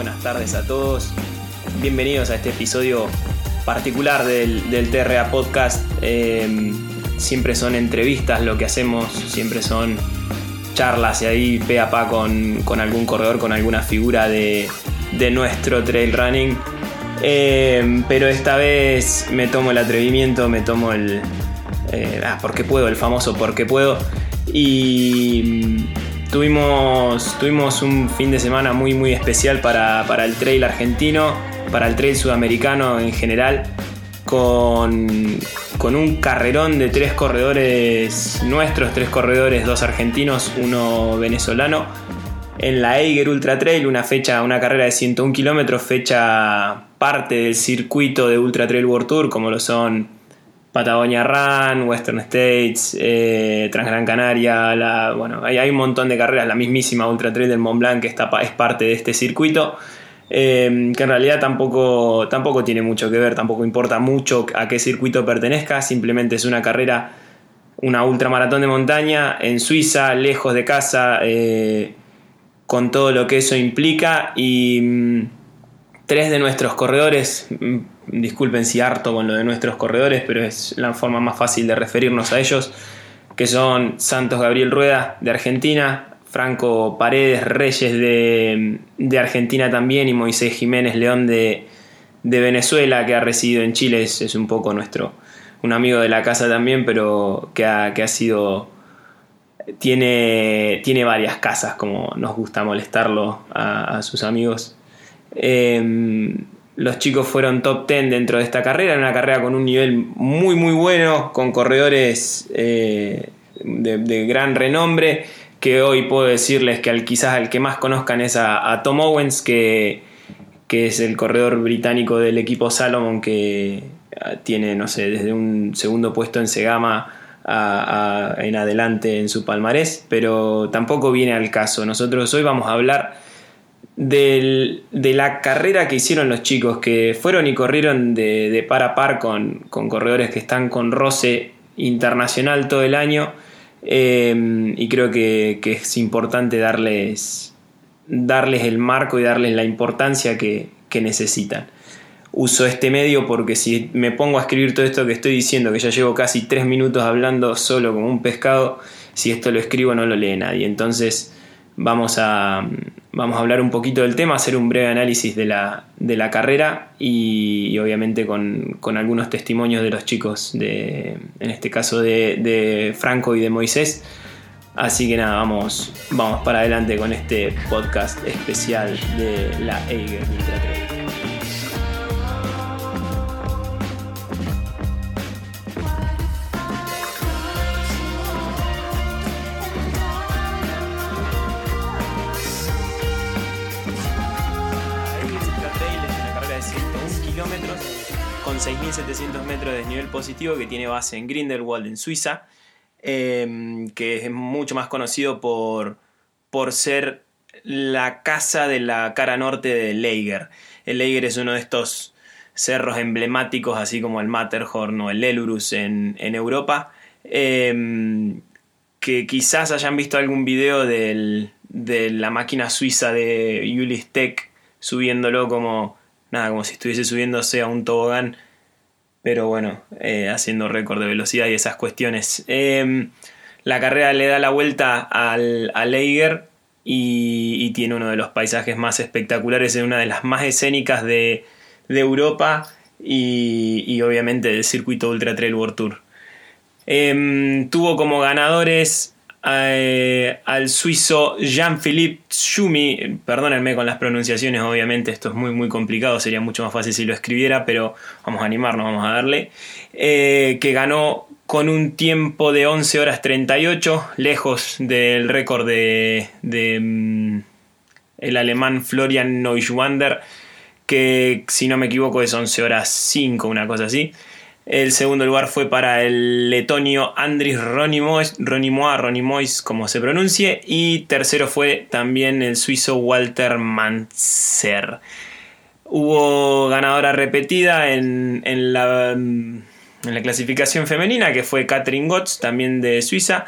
buenas tardes a todos. Bienvenidos a este episodio particular del, TRA Podcast. Eh, siempre son entrevistas lo que hacemos, siempre son charlas y ahí pe a pa con, algún corredor, con alguna figura de, nuestro trail running. Eh, pero esta vez me tomo el atrevimiento, me tomo el... Eh, ah, porque puedo, el famoso porque puedo. Y Tuvimos, tuvimos un fin de semana muy muy especial para, el trail argentino, para el trail sudamericano en general, con, con, un carrerón de tres corredores nuestros, tres corredores, dos argentinos, uno venezolano, en la Eiger Ultra Trail, una fecha, una carrera de 101 kilómetros, fecha parte del circuito de Ultra Trail World Tour, como lo son Patagonia Run, Western States, eh, Transgran Canaria, la, bueno, hay, un montón de carreras, la mismísima Ultra Trail del Mont Blanc que está, es parte de este circuito, eh, que en realidad tampoco, tampoco tiene mucho que ver, tampoco importa mucho a qué circuito pertenezca, simplemente es una carrera, una ultramaratón de montaña en Suiza, lejos de casa, eh, con todo lo que eso implica y mm, tres de nuestros corredores mm, disculpen si harto con lo de nuestros corredores, pero es la forma más fácil de referirnos a ellos, que son Santos Gabriel Rueda de Argentina, Franco Paredes Reyes de, Argentina también y Moisés Jiménez León de, Venezuela, que ha residido en Chile, es, un poco nuestro, un amigo de la casa también, pero que ha, que ha sido... Tiene, tiene varias casas, como nos gusta molestarlo a, sus amigos. Em, los chicos fueron top 10 dentro de esta carrera, una carrera con un nivel muy muy bueno, con corredores eh, de, gran renombre, que hoy puedo decirles que al, quizás al que más conozcan es a, Tom Owens, que, que, es el corredor británico del equipo Salomon, que ah, tiene, no sé, desde un segundo puesto en Segama en adelante en su palmarés, pero tampoco viene al caso. Nosotros hoy vamos a hablar de la carrera que hicieron los chicos, que fueron y corrieron de, par a par con, corredores que están con roce internacional todo el año. Eh, y creo que, es importante darles, darles el marco y darles la importancia que, que necesitan. Uso este medio porque si me pongo a escribir todo esto que estoy diciendo, que ya llevo casi tres minutos hablando solo como un pescado, si esto lo escribo no lo lee nadie. Entonces vamos a, vamos a hablar un poquito del tema, hacer un breve análisis de la, de la carrera y, obviamente con, algunos testimonios de los chicos, de, en este caso de, Franco y de Moisés. Así que nada, vamos, vamos para adelante con este podcast especial de la Eiger 6.700 metros de desnivel positivo que tiene base en Grindelwald en Suiza, em, que es mucho más conocido por, por ser la casa de la cara norte de Leiger. El Leiger es uno de estos cerros emblemáticos, así como el Matterhorn o el Elurus en, Europa, em, que quizás hayan visto algún video de la máquina suiza de Julius Tech subiéndolo como nada, como si estuviese subiéndose a un tobogán, pero bueno, eh, haciendo récord de velocidad y esas cuestiones. Em, la carrera le da la vuelta al, al Eiger y, tiene uno de los paisajes más espectaculares, es una de las más escénicas de, Europa y, y, obviamente del circuito Ultra Trail World Tour. Em, tuvo como ganadores eh, al suizo Jean-Philippe Schumi, perdónenme con las pronunciaciones, obviamente esto es muy muy complicado, sería mucho más fácil si lo escribiera, pero vamos a animarnos, vamos a darle, eh, que ganó con un tiempo de 11 horas 38, lejos del récord de, mm, el alemán Florian Neuschwander, que si no me equivoco es 11 horas 5, una cosa así. El segundo lugar fue para el letonio Andris Ronimois, Ronimois, como se pronuncie. Y tercero fue también el suizo Walter Manzer. Hubo ganadora repetida en, la, en la clasificación femenina, que fue Katrin Gotz, también de Suiza.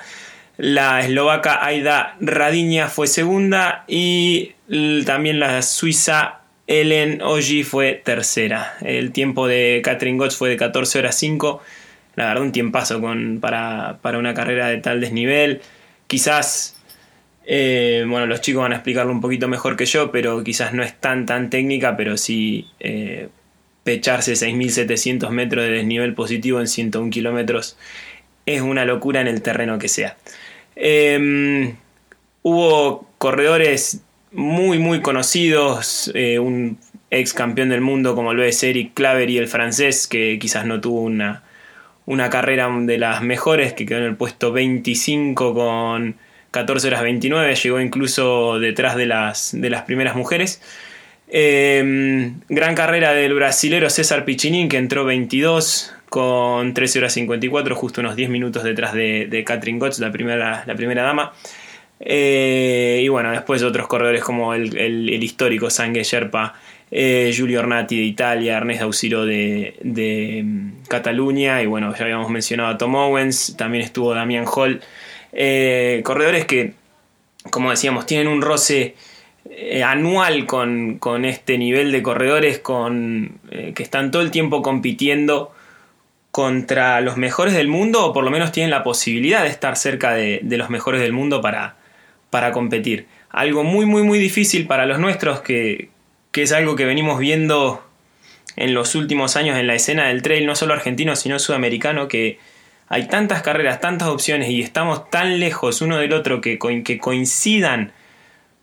La eslovaca Aida Radiña fue segunda y también la suiza Ellen Oji fue tercera. El tiempo de Catherine Gotts fue de 14 horas 5. La verdad, un tiempazo con, para, para una carrera de tal desnivel. Quizás eh, bueno, los chicos van a explicarlo un poquito mejor que yo, pero quizás no es tan tan técnica, pero sí eh, pecharse 6.700 metros de desnivel positivo en 101 kilómetros es una locura en el terreno que sea. Em, hubo corredores muy muy conocidos, eh, un ex campeón del mundo como lo es Eric y el francés, que quizás no tuvo una, una carrera de las mejores, que quedó en el puesto 25 con 14 horas 29, llegó incluso detrás de las, de las primeras mujeres. Em, gran carrera del brasilero César Pichinin, que entró 22 con 13 horas 54, justo unos 10 minutos detrás de, de Katrin Gotts, la primera, la primera dama. Eh, y bueno, después otros corredores como el, histórico Sangue Sherpa, eh, Giulio Ornati de Italia, Ernest Ausiro de, de mm, Cataluña, y bueno, ya habíamos mencionado a Tom Owens, también estuvo Damian Hall. Eh, corredores que, como decíamos, tienen un roce anual con, este nivel de corredores con, que están todo el tiempo compitiendo contra los mejores del mundo o por lo menos tienen la posibilidad de estar cerca de, los mejores del mundo para, para, competir. Algo muy muy muy difícil para los nuestros que, que es algo que venimos viendo en los últimos años en la escena del trail, no solo argentino sino sudamericano, que hay tantas carreras, tantas opciones y estamos tan lejos uno del otro que, que coincidan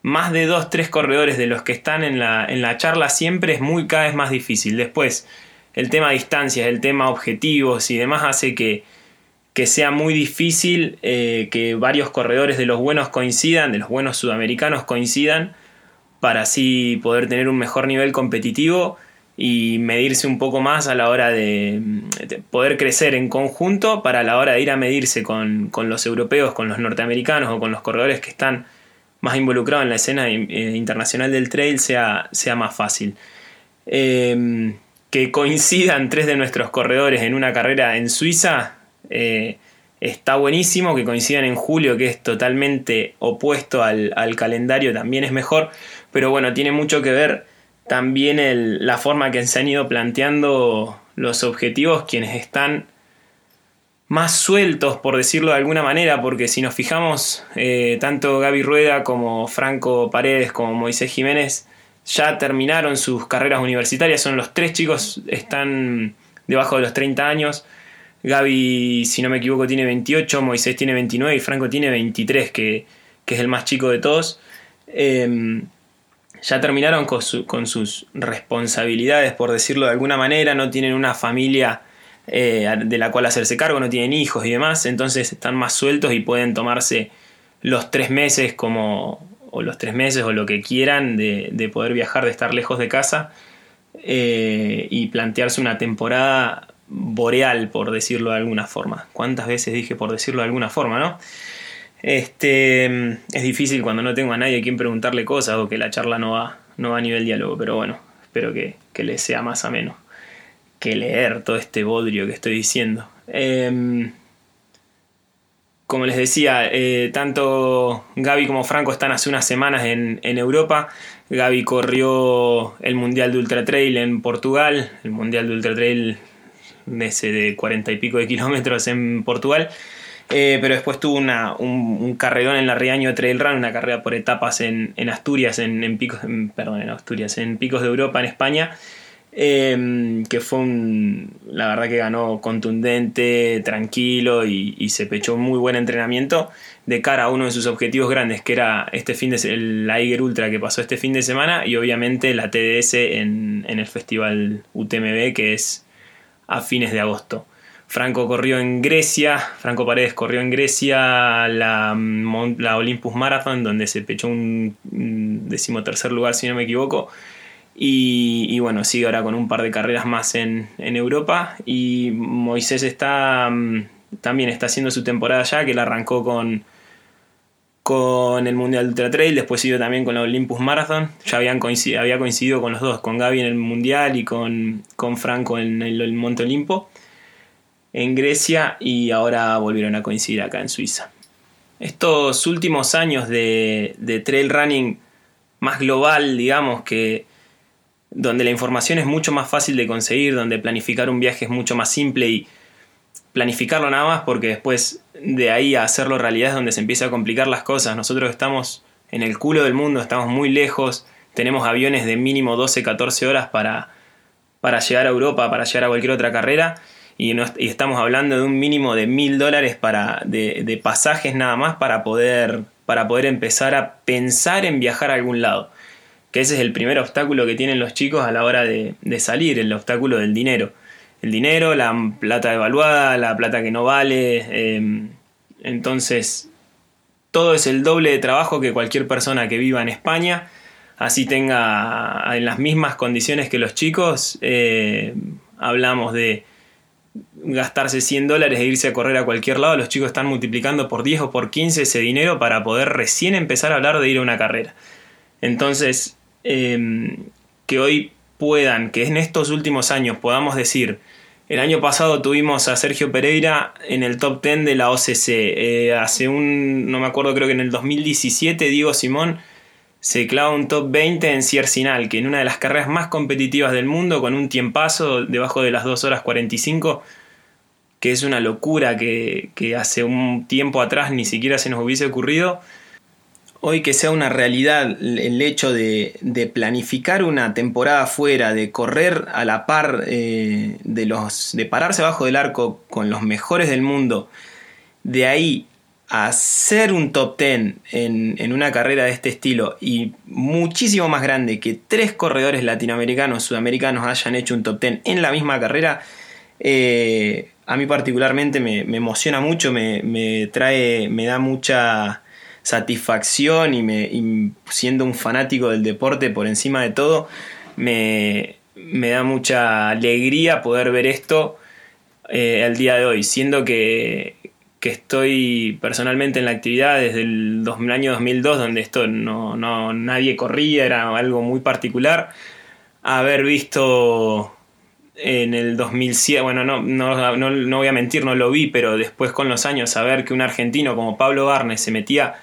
más de dos, tres corredores de los que están en la, en la charla siempre es muy cada vez más difícil. Después, el tema distancias, el tema objetivos y demás hace que, que sea muy difícil eh, que varios corredores de los buenos coincidan, de los buenos sudamericanos coincidan, para así poder tener un mejor nivel competitivo y medirse un poco más a la hora de, poder crecer en conjunto para la hora de ir a medirse con, los europeos, con los norteamericanos o con los corredores que están más involucrados en la escena eh, internacional del trail sea, sea más fácil. Em, que coincidan tres de nuestros corredores en una carrera en Suiza eh, está buenísimo, que coincidan en julio, que es totalmente opuesto al, al calendario, también es mejor, pero bueno, tiene mucho que ver también la forma que se han ido planteando los objetivos quienes están más sueltos, por decirlo de alguna manera, porque si nos fijamos, eh, tanto Gaby Rueda como Franco Paredes como Moisés Jiménez ya terminaron sus carreras universitarias, son los tres chicos, están debajo de los 30 años. Gaby, si no me equivoco, tiene 28, Moisés tiene 29 y Franco tiene 23, que, es el más chico de todos. Em, ya terminaron con, sus responsabilidades, por decirlo de alguna manera, no tienen una familia eh, de la cual hacerse cargo, no tienen hijos y demás, entonces están más sueltos y pueden tomarse los tres meses como, o los tres meses o lo que quieran de, poder viajar, de estar lejos de casa eh, y plantearse una temporada boreal, por decirlo de alguna forma. ¿Cuántas veces dije por decirlo de alguna forma, no? Este, es difícil cuando no tengo a nadie a quien preguntarle cosas o que la charla no va, no va a nivel diálogo, pero bueno, espero que, que les sea más ameno que leer todo este bodrio que estoy diciendo. Em, como les decía, eh, tanto Gaby como Franco están hace unas semanas en, en, Europa. Gaby corrió el Mundial de Ultra Trail en Portugal, el Mundial de Ultra Trail ese de cuarenta y pico de kilómetros en Portugal. Eh, pero después tuvo una, un, carrerón en la Riaño Trail Run, una carrera por etapas en, Asturias, en, picos, perdón, en Asturias, en picos de Europa, en España, em, que fue un, la verdad que ganó contundente, tranquilo y, se pechó un muy buen entrenamiento de cara a uno de sus objetivos grandes, que era este fin de el Aiger Ultra que pasó este fin de semana y obviamente la TDS en, en el festival UTMB que es a fines de agosto. Franco corrió en Grecia, Franco Paredes corrió en Grecia la, la Olympus Marathon, donde se pechó un decimotercer lugar, si no me equivoco. Y, bueno, sigue ahora con un par de carreras más en, Europa. Y Moisés está mm, también está haciendo su temporada ya, que la arrancó con, con el Mundial Ultra Trail, después siguió también con la Olympus Marathon. Ya habían había coincidido con los dos, con Gaby en el Mundial y con, con Franco en el Monte Olimpo en Grecia y ahora volvieron a coincidir acá en Suiza. estos últimos años de, de trail running más global, digamos, que donde la información es mucho más fácil de conseguir, donde planificar un viaje es mucho más simple y planificarlo nada más porque después de ahí a hacerlo realidad es donde se empieza a complicar las cosas. Nosotros estamos en el culo del mundo, estamos muy lejos, tenemos aviones de mínimo 12, 14 horas para, para llegar a Europa, para llegar a cualquier otra carrera y, estamos hablando de un mínimo de mil dólares para, de, pasajes nada más para poder, para poder empezar a pensar en viajar a algún lado. Que ese es el primer obstáculo que tienen los chicos a la hora de, de salir, el obstáculo del dinero el dinero, la plata devaluada, la plata que no vale. Em, entonces, todo es el doble de trabajo que cualquier persona que viva en España, así tenga en las mismas condiciones que los chicos. Eh, hablamos de gastarse 100 dólares e irse a correr a cualquier lado, los chicos están multiplicando por 10 o por 15 ese dinero para poder recién empezar a hablar de ir a una carrera. Entonces, em, que hoy puedan, que en estos últimos años podamos decir, el año pasado tuvimos a Sergio Pereira en el top 10 de la OCC. Eh, hace un, no me acuerdo, creo que en el 2017 Diego Simón se clava un top 20 en Ciercinal, que en una de las carreras más competitivas del mundo, con un tiempazo debajo de las 2 horas 45, que es una locura que, que hace un tiempo atrás ni siquiera se nos hubiese ocurrido hoy que sea una realidad el hecho de, planificar una temporada fuera, de correr a la par eh, de los. de pararse abajo del arco con los mejores del mundo, de ahí a hacer un top 10 en, una carrera de este estilo y muchísimo más grande que tres corredores latinoamericanos, sudamericanos hayan hecho un top 10 en la misma carrera, eh, a mí particularmente me, emociona mucho, me, me, trae, me da mucha satisfacción y, me, siendo un fanático del deporte por encima de todo, me, da mucha alegría poder ver esto eh, al día de hoy, siendo que, estoy personalmente en la actividad desde el año 2002, donde esto no, no, nadie corría, era algo muy particular, haber visto en el 2007, bueno, no, no, no, voy a mentir, no lo vi, pero después con los años, saber que un argentino como Pablo Barnes se metía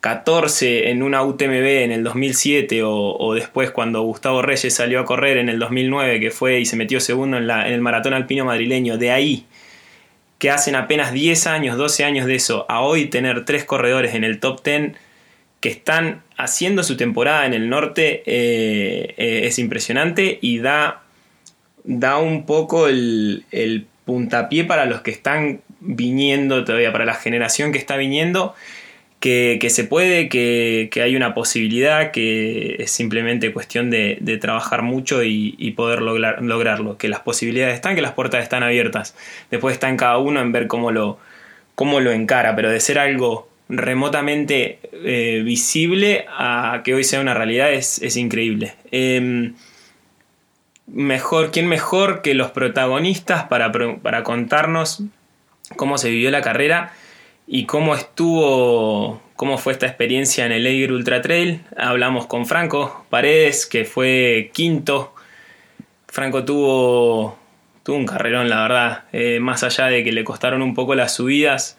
14 en una UTMB en el 2007 o, después cuando Gustavo Reyes salió a correr en el 2009 que fue y se metió segundo en, la, en el maratón alpino madrileño, de ahí que hacen apenas 10 años, 12 años de eso, a hoy tener tres corredores en el top 10 que están haciendo su temporada en el norte eh, eh, es impresionante y da, da un poco el, el puntapié para los que están viniendo todavía, para la generación que está viniendo que, se puede, que, hay una posibilidad, que es simplemente cuestión de, trabajar mucho y, poder lograr, lograrlo, que las posibilidades están, que las puertas están abiertas. Después está en cada uno en ver cómo lo, cómo lo encara, pero de ser algo remotamente eh, visible a que hoy sea una realidad es, increíble. Em, mejor, ¿quién mejor que los protagonistas para, para contarnos cómo se vivió la carrera? Y cómo estuvo, cómo fue esta experiencia en el Eiger Ultra Trail. Hablamos con Franco Paredes, que fue quinto. Franco tuvo, tuvo un carrerón, la verdad, eh, más allá de que le costaron un poco las subidas.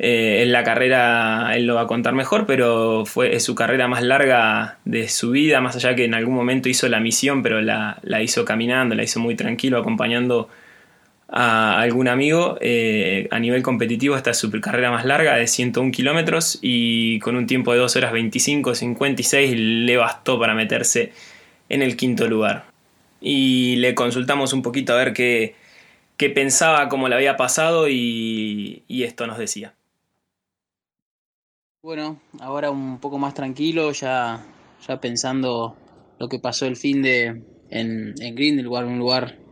Eh, en la carrera él lo va a contar mejor, pero fue su carrera más larga de su vida, más allá que en algún momento hizo la misión, pero la, la hizo caminando, la hizo muy tranquilo, acompañando a algún amigo eh, a nivel competitivo esta super carrera más larga de 101 kilómetros y con un tiempo de 2 horas 25, 56 le bastó para meterse en el quinto lugar. Y le consultamos un poquito a ver qué, qué pensaba, cómo le había pasado y, esto nos decía. Bueno, ahora un poco más tranquilo, ya, ya pensando lo que pasó el fin de en, en Grindelwald, un lugar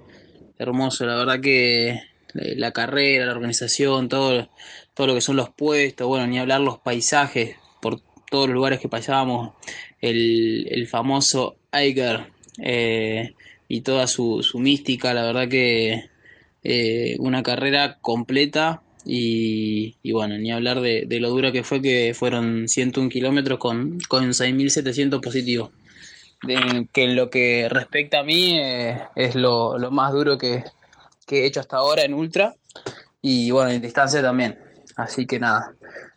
hermoso, la verdad que la carrera, la organización, todo, todo lo que son los puestos, bueno, ni hablar los paisajes por todos los lugares que pasábamos, el, famoso Eiger eh, y toda su, su, mística, la verdad que eh, una carrera completa y, bueno, ni hablar de, lo dura que fue, que fueron 101 kilómetros con, con 6.700 positivos que en lo que respecta a mí eh, es lo, más duro que, he hecho hasta ahora en ultra y bueno, en distancia también. Así que nada,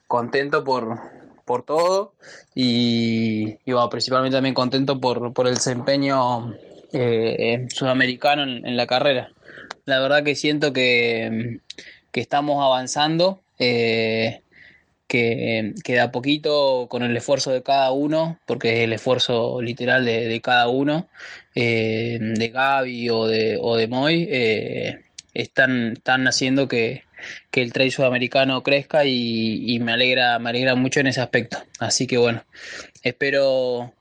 contento por, por todo y, principalmente también contento por, por el desempeño eh, sudamericano en, la carrera. La verdad que siento que, estamos avanzando, eh, que, que a poquito con el esfuerzo de cada uno, porque es el esfuerzo literal de, cada uno, eh, de Gaby o de, o de Moy, están, están haciendo que, que el trail sudamericano crezca y, me alegra, me alegra mucho en ese aspecto. Así que bueno, espero,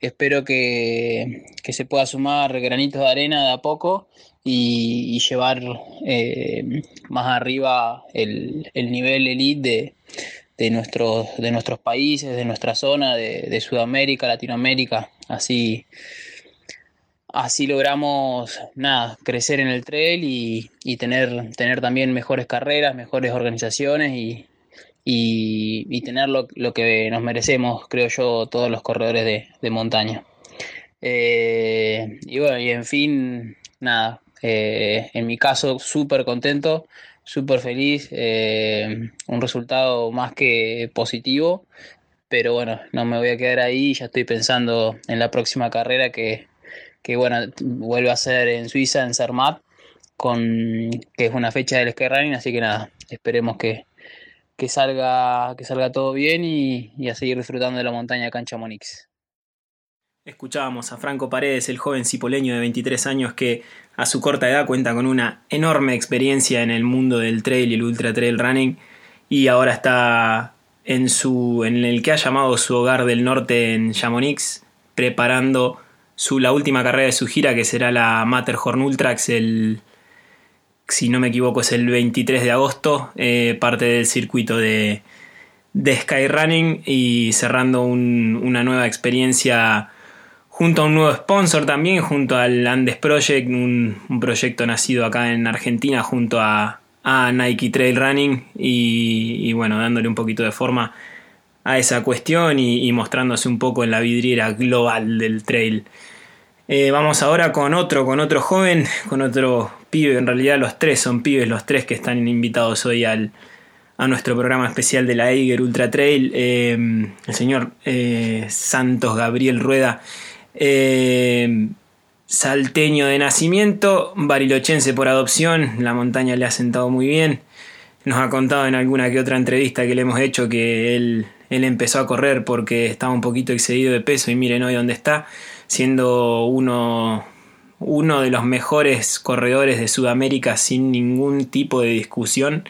espero que, se pueda sumar granitos de arena de a poco y, llevar eh, más arriba el, nivel elite de, nuestros, de nuestros países, de nuestra zona, de, de Sudamérica, Latinoamérica. Así así logramos nada, crecer en el trail y, tener, tener también mejores carreras, mejores organizaciones y, tener lo, que nos merecemos, creo yo, todos los corredores de, montaña. Eh, y bueno, y en fin, nada, eh, en mi caso súper contento, súper feliz, eh, un resultado más que positivo, pero bueno, no me voy a quedar ahí, ya estoy pensando en la próxima carrera que, que bueno, vuelve a ser en Suiza, en Zermatt, con, que es una fecha del Running, así que nada, esperemos que, salga, que salga todo bien y, a seguir disfrutando de la montaña Cancha Monix. Escuchábamos a Franco Paredes, el joven cipoleño de 23 años que a su corta edad cuenta con una enorme experiencia en el mundo del trail y el ultra trail running y ahora está en su en el que ha llamado su hogar del norte en Chamonix preparando su, la última carrera de su gira, que será la Matterhorn Ultrax, el, si no me equivoco, es el 23 de agosto, eh, parte del circuito de, de Skyrunning y cerrando una nueva experiencia junto a un nuevo sponsor también, junto al Andes Project, un, proyecto nacido acá en Argentina junto a, Nike Trail Running y, bueno, dándole un poquito de forma a esa cuestión y, mostrándose un poco en la vidriera global del trail. Eh, vamos ahora con otro, con otro joven, con otro pibe, en realidad los tres son pibes, los tres que están invitados hoy al, a nuestro programa especial de la Eiger Ultra Trail, eh, el señor eh, Santos Gabriel Rueda, salteño de nacimiento, barilochense por adopción, la montaña le ha sentado muy bien, nos ha contado en alguna que otra entrevista que le hemos hecho que él empezó a correr porque estaba un poquito excedido de peso y miren hoy dónde está, siendo uno, uno de los mejores corredores de Sudamérica sin ningún tipo de discusión,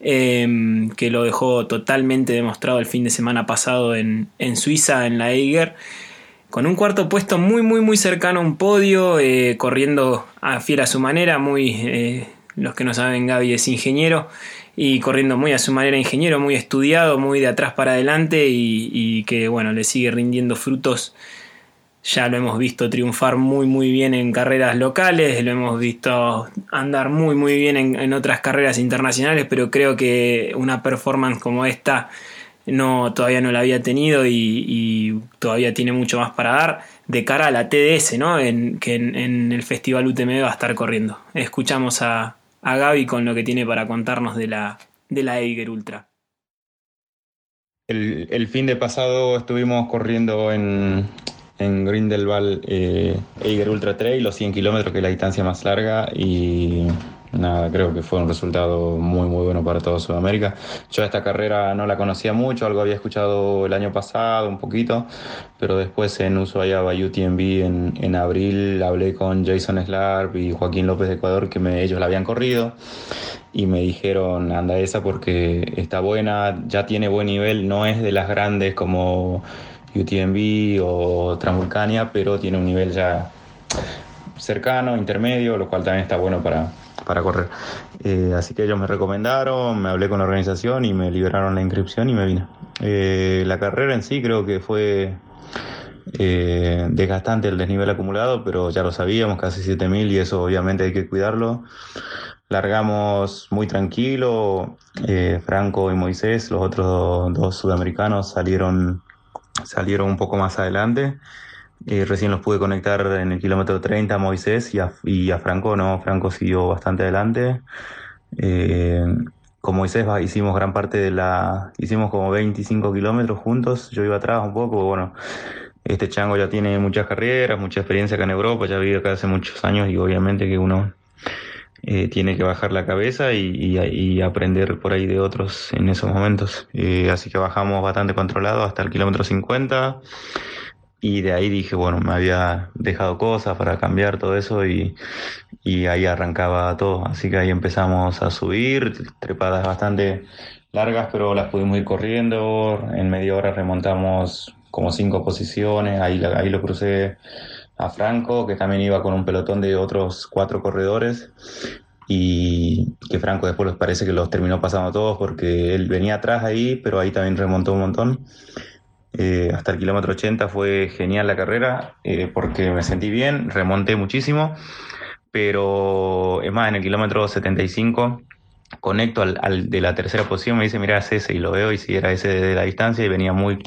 em, que lo dejó totalmente demostrado el fin de semana pasado en, Suiza, en la Eiger con un cuarto puesto muy muy muy cercano a un podio, eh, corriendo a fiel a su manera, muy eh, los que no saben Gaby es ingeniero y corriendo muy a su manera ingeniero, muy estudiado, muy de atrás para adelante y, que bueno, le sigue rindiendo frutos. Ya lo hemos visto triunfar muy muy bien en carreras locales, lo hemos visto andar muy muy bien en, otras carreras internacionales, pero creo que una performance como esta no, todavía no la había tenido y, todavía tiene mucho más para dar de cara a la TDS, ¿no? En, que en el Festival UTM va a estar corriendo. Escuchamos a, a Gaby con lo que tiene para contarnos de la, de la Eiger Ultra. El, fin de pasado estuvimos corriendo en, en Grindelwald eh, Eiger Ultra Trail, los 100 kilómetros, que es la distancia más larga, y nada, creo que fue un resultado muy muy bueno para toda Sudamérica. Yo esta carrera no la conocía mucho, algo había escuchado el año pasado un poquito, pero después en Ushuaia UTMB en, en abril hablé con Jason Slarp y Joaquín López de Ecuador que me, ellos la habían corrido y me dijeron anda esa porque está buena, ya tiene buen nivel, no es de las grandes como UTMB o Transvulcania, pero tiene un nivel ya cercano, intermedio, lo cual también está bueno para, para correr. Eh, así que ellos me recomendaron, me hablé con la organización y me liberaron la inscripción y me vine. Eh, la carrera en sí creo que fue eh, desgastante el desnivel acumulado, pero ya lo sabíamos, casi 7000 y eso obviamente hay que cuidarlo. Largamos muy tranquilo, Franco y Moisés, los otros dos sudamericanos salieron, salieron un poco más adelante. Eh, recién los pude conectar en el kilómetro 30 a Moisés y a, Franco, no, Franco siguió bastante adelante. Eh, con Moisés hicimos gran parte de la, hicimos como 25 kilómetros juntos, yo iba atrás un poco, bueno, este chango ya tiene muchas carreras, mucha experiencia acá en Europa, ya vive acá hace muchos años y obviamente que uno eh, tiene que bajar la cabeza y, aprender por ahí de otros en esos momentos. Eh, así que bajamos bastante controlado hasta el kilómetro 50 y de ahí dije, bueno, me había dejado cosas para cambiar todo eso y, y ahí arrancaba todo. Así que ahí empezamos a subir, trepadas bastante largas, pero las pudimos ir corriendo. En media hora remontamos como cinco posiciones, ahí, ahí lo crucé a Franco, que también iba con un pelotón de otros cuatro corredores y que Franco después les parece que los terminó pasando todos porque él venía atrás ahí, pero ahí también remontó un montón. Eh, hasta el kilómetro 80 fue genial la carrera eh, porque me sentí bien, remonté muchísimo, pero es más, en el kilómetro 75 conecto al, de la tercera posición, me dice, mira, es ese, y lo veo, y si era ese de la distancia, y venía muy,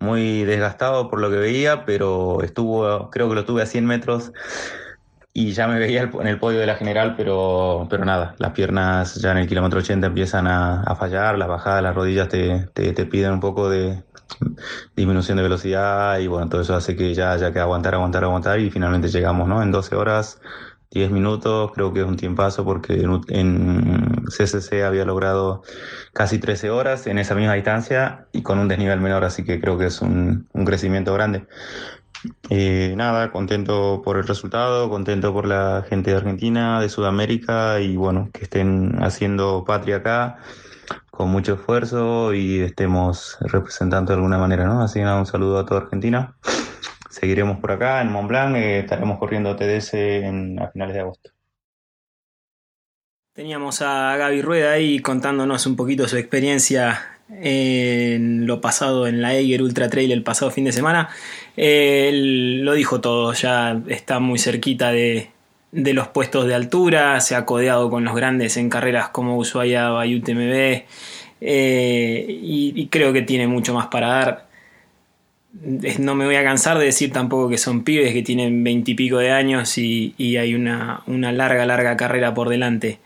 muy desgastado por lo que veía, pero estuvo, creo que lo tuve a 100 metros, y ya me veía en el podio de la general, pero, pero nada, las piernas ya en el kilómetro 80 empiezan a, fallar, las bajadas, las rodillas te, te piden un poco de, disminución de velocidad y bueno, todo eso hace que ya haya que aguantar, aguantar, aguantar y finalmente llegamos, ¿no? En 12 horas, 10 minutos, creo que es un tiempazo porque en CCC había logrado casi 13 horas en esa misma distancia y con un desnivel menor, así que creo que es un, un crecimiento grande. Eh, nada, contento por el resultado, contento por la gente de Argentina, de Sudamérica y bueno, que estén haciendo patria acá con mucho esfuerzo y estemos representando de alguna manera, ¿no? Así que un saludo a toda Argentina. Seguiremos por acá en Mont Blanc, eh, estaremos corriendo TDS en, a finales de agosto. Teníamos a Gaby Rueda ahí contándonos un poquito su experiencia en lo pasado en la Eiger Ultra Trail el pasado fin de semana. Él lo dijo todo, ya está muy cerquita de, de los puestos de altura, se ha codeado con los grandes en carreras como Ushuaia, Bayou TMB eh, y, creo que tiene mucho más para dar. No me voy a cansar de decir tampoco que son pibes que tienen veintipico de años y, hay una, larga, larga carrera por delante.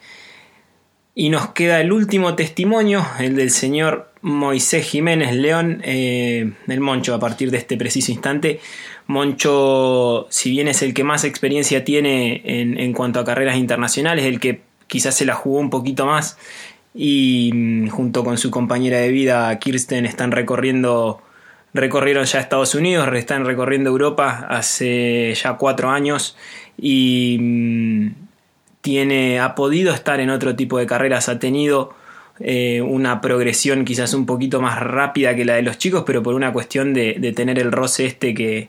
Y nos queda el último testimonio, el del señor Moisés Jiménez León, eh, el Moncho, a partir de este preciso instante. Moncho, si bien es el que más experiencia tiene en, cuanto a carreras internacionales, el que quizás se la jugó un poquito más y mm, junto con su compañera de vida Kirsten están recorriendo, recorrieron ya Estados Unidos, están recorriendo Europa hace ya cuatro años y mm, tiene, ha podido estar en otro tipo de carreras, ha tenido eh, una progresión quizás un poquito más rápida que la de los chicos, pero por una cuestión de, de tener el roce este que,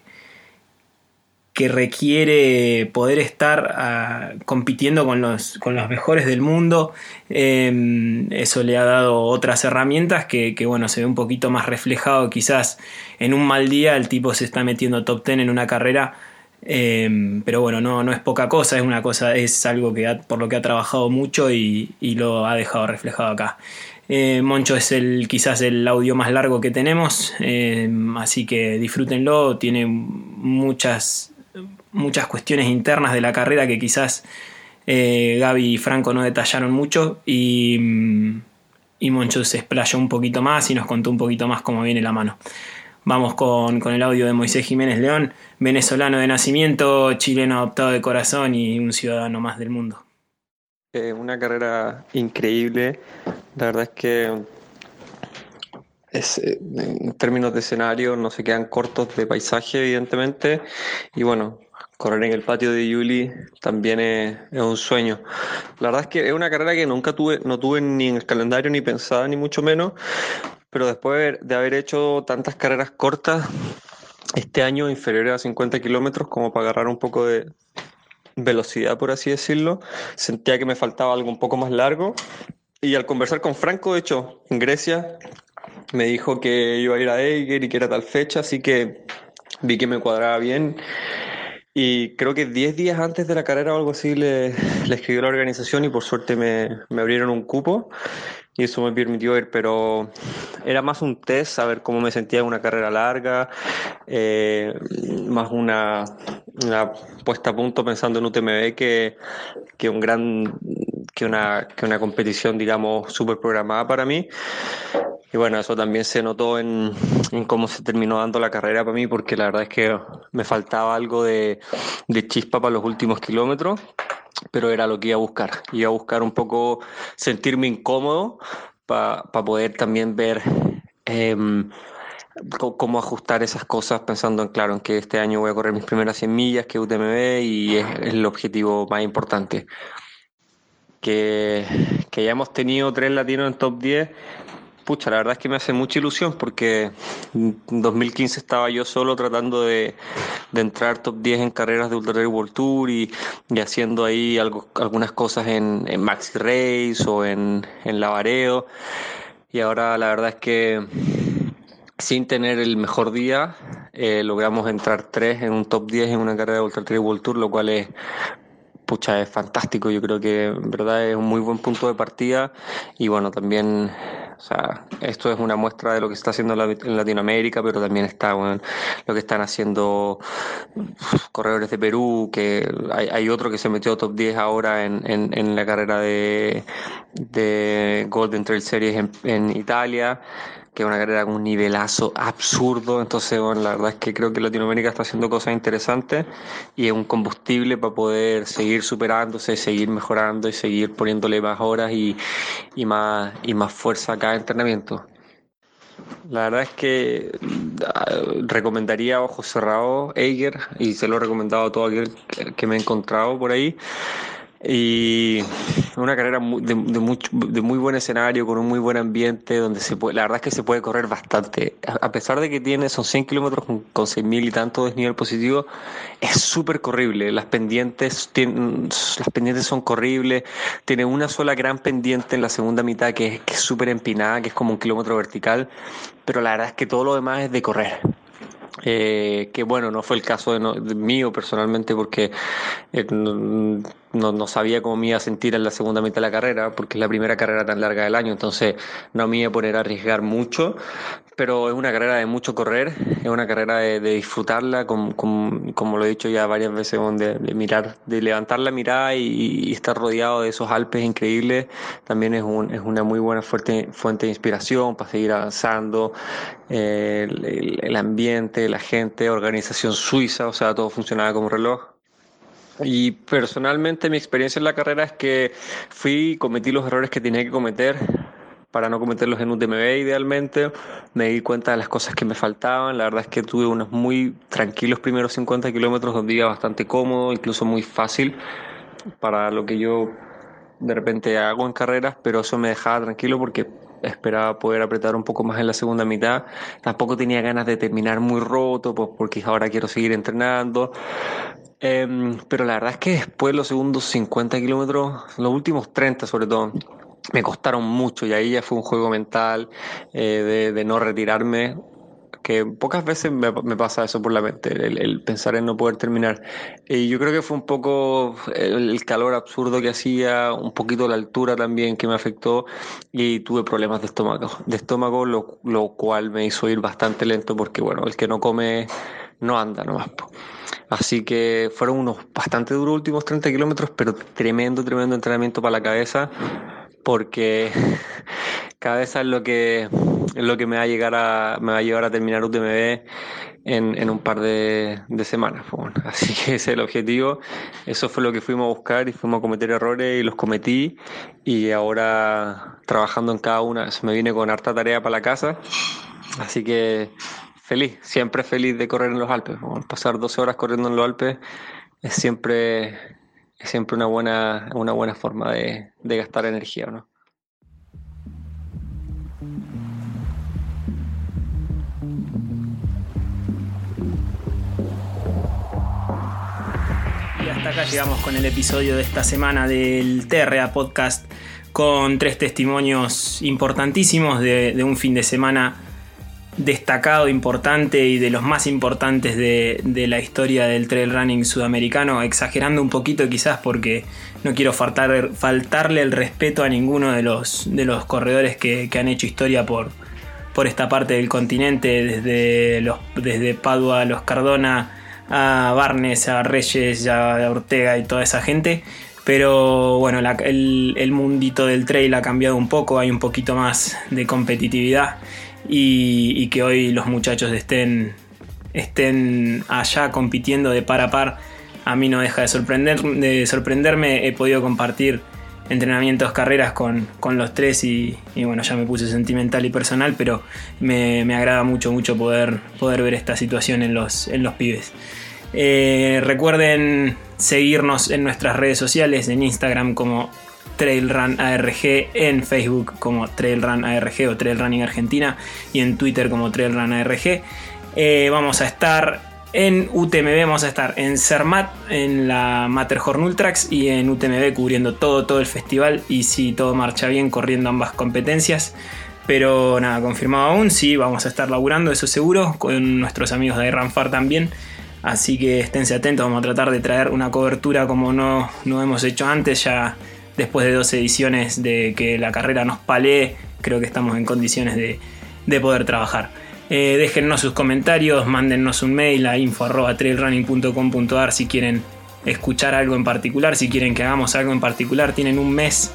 que requiere poder estar ah, compitiendo con los, con los, mejores del mundo. Em, eso le ha dado otras herramientas que, bueno, se ve un poquito más reflejado quizás en un mal día el tipo se está metiendo top 10 en una carrera. Em, pero bueno, no, no es poca cosa, es una cosa, es algo que por lo que ha trabajado mucho y, lo ha dejado reflejado acá. Eh, Moncho es el quizás el audio más largo que tenemos, em, así que disfrútenlo, tiene muchas muchas cuestiones internas de la carrera que quizás eh, Gaby y Franco no detallaron mucho y, mm, y Moncho se explayó un poquito más y nos contó un poquito más cómo viene la mano. Vamos con, el audio de Moisés Jiménez León, venezolano de nacimiento, chileno adoptado de corazón y un ciudadano más del mundo. Eh, una carrera increíble, la verdad es que eh, en términos de escenario no se quedan cortos de paisaje evidentemente y bueno correr en el patio de Yuli también es, un sueño. La verdad es que es una carrera que nunca tuve, no tuve ni en el calendario ni pensada, ni mucho menos, pero después de haber hecho tantas carreras cortas, este año inferiores a 50 kilómetros, como para agarrar un poco de velocidad, por así decirlo, sentía que me faltaba algo un poco más largo. Y al conversar con Franco, de hecho, en Grecia, me dijo que iba a ir a Eiger y que era tal fecha, así que vi que me cuadraba bien y creo que 10 días antes de la carrera o algo así le, le escribió la organización y por suerte me, me, abrieron un cupo y eso me permitió ir, pero era más un test, saber cómo me sentía en una carrera larga, eh, más una, una, puesta a punto pensando en UTMB que, que un gran que una, que una competición, digamos, súper programada para mí. Y bueno, eso también se notó en, en, cómo se terminó dando la carrera para mí, porque la verdad es que me faltaba algo de, de chispa para los últimos kilómetros, pero era lo que iba a buscar. Iba a buscar un poco sentirme incómodo para pa poder también ver eh, cómo ajustar esas cosas pensando en, claro, en que este año voy a correr mis primeras 100 millas, que UTMB, y es, es el objetivo más importante. Que, que hayamos tenido tres latinos en top 10 pucha, la verdad es que me hace mucha ilusión porque en 2015 estaba yo solo tratando de, de entrar top 10 en carreras de Ultra Trail World Tour y, y haciendo ahí algo, algunas cosas en, en, Maxi Race o en, en Lavareo. Y ahora la verdad es que sin tener el mejor día, eh, logramos entrar tres en un top 10 en una carrera de Ultra Trail World Tour, lo cual es pucha, es fantástico. Yo creo que en verdad es un muy buen punto de partida y bueno, también o sea, esto es una muestra de lo que está haciendo en Latinoamérica, pero también está lo que están haciendo corredores de Perú, que hay, hay otro que se metió top 10 ahora en, en, en la carrera de, de, Golden Trail Series en Italia que es una carrera con un nivelazo absurdo. Entonces, bueno, la verdad es que creo que Latinoamérica está haciendo cosas interesantes y es un combustible para poder seguir superándose, seguir mejorando y seguir poniéndole más horas y, más, y más fuerza a cada entrenamiento. La verdad es que recomendaría Ojos Cerrados, Eiger, y se lo he recomendado a todo aquel que me he encontrado por ahí. Y una carrera de, de, mucho, de, muy buen escenario, con un muy buen ambiente, donde se puede, la verdad es que se puede correr bastante. A pesar de que tiene, son 100 kilómetros con, con 6.000 y tanto de nivel positivo, es súper corrible. Las pendientes, tienen, las pendientes son corribles. Tiene una sola gran pendiente en la segunda mitad que es que es súper empinada, que es como un kilómetro vertical. Pero la verdad es que todo lo demás es de correr. Eh, que bueno, no fue el caso de, no, de mío personalmente porque eh, no, no, sabía cómo me iba a sentir en la segunda mitad de la carrera, porque es la primera carrera tan larga del año, entonces no me iba a poner a arriesgar mucho, pero es una carrera de mucho correr, es una carrera de, de disfrutarla, con, con, como lo he dicho ya varias veces, de, de, mirar, de levantar la mirada y, y, estar rodeado de esos Alpes increíbles, también es, un, es una muy buena fuerte, fuente de inspiración para seguir avanzando, eh, el, el ambiente, la gente, organización suiza, o sea, todo funcionaba como reloj. Y personalmente mi experiencia en la carrera es que fui cometí los errores que tenía que cometer para no cometerlos en UTMB idealmente. Me di cuenta de las cosas que me faltaban. La verdad es que tuve unos muy tranquilos primeros 50 kilómetros donde iba bastante cómodo, incluso muy fácil para lo que yo de repente hago en carreras, pero eso me dejaba tranquilo porque esperaba poder apretar un poco más en la segunda mitad. Tampoco tenía ganas de terminar muy roto, pues porque ahora quiero seguir entrenando. Eh, pero la verdad es que después los segundos 50 kilómetros, los últimos 30 sobre todo, me costaron mucho y ahí ya fue un juego mental eh, de, de, no retirarme. Que pocas veces me, me pasa eso por la mente, el, el, pensar en no poder terminar. Y yo creo que fue un poco el, el, calor absurdo que hacía, un poquito la altura también que me afectó y tuve problemas de estómago, de estómago lo, lo cual me hizo ir bastante lento porque, bueno, el que no come no anda nomás. Po. Así que fueron unos bastante duros últimos 30 kilómetros, pero tremendo, tremendo entrenamiento para la cabeza, porque cabeza es lo que, es lo que me va a llegar a, me va a llevar a terminar UTMB en, en un par de, semanas. Así que ese es el objetivo. Eso fue lo que fuimos a buscar y fuimos a cometer errores y los cometí. Y ahora trabajando en cada una, me viene con harta tarea para la casa. Así que feliz, siempre feliz de correr en los Alpes. Pasar 12 horas corriendo en los Alpes es siempre, es siempre una, buena, una buena forma de, gastar energía, ¿no? Y hasta acá llegamos con el episodio de esta semana del TRA Podcast con tres testimonios importantísimos de un fin de semana destacado, importante y de los más importantes de, la historia del trail running sudamericano, exagerando un poquito quizás porque no quiero faltar, faltarle el respeto a ninguno de los, de los corredores que, han hecho historia por, por, esta parte del continente, desde, los, desde Padua, los Cardona, a Barnes, a Reyes, a Ortega y toda esa gente. Pero bueno, el, mundito del trail ha cambiado un poco, hay un poquito más de competitividad y, que hoy los muchachos estén, estén allá compitiendo de par a par, a mí no deja de, sorprender, de sorprenderme. He podido compartir entrenamientos, carreras con, los tres y, bueno, ya me puse sentimental y personal, pero me, agrada mucho, mucho poder, poder ver esta situación en los, en los pibes. Eh, recuerden seguirnos en nuestras redes sociales, en Instagram como TrailRunARG, en Facebook como TrailRunARG o Trailrunning Argentina y en Twitter como TrailRunARG. Eh, vamos a estar en UTMB, vamos a estar en Cermat, en la Matterhorn Ultrax y en UTMB cubriendo todo, todo el festival y si todo marcha bien corriendo ambas competencias. Pero nada, confirmado aún, sí, vamos a estar laburando, eso seguro, con nuestros amigos de Ranfar también Así que esténse atentos, vamos a tratar de traer una cobertura como no, no hemos hecho antes, ya después de dos ediciones de que la carrera nos palee, creo que estamos en condiciones de, poder trabajar. Eh, déjennos sus comentarios, mándennos un mail a info.trailrunning.com.ar si quieren escuchar algo en particular, si quieren que hagamos algo en particular, tienen un mes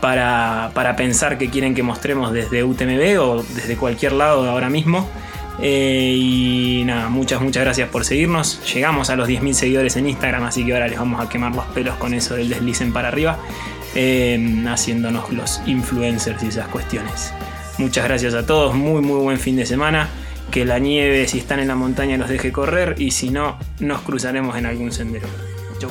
para, para pensar que quieren que mostremos desde UTMB o desde cualquier lado ahora mismo. Eh, y nada, muchas, muchas gracias por seguirnos. Llegamos a los 10.000 seguidores en Instagram, así que ahora les vamos a quemar los pelos con eso del deslicen para arriba, haciéndonos los influencers y esas cuestiones. Muchas gracias a todos, muy, muy buen fin de semana. Que la nieve, si están en la montaña, los deje correr y si no, nos cruzaremos en algún sendero. Chau.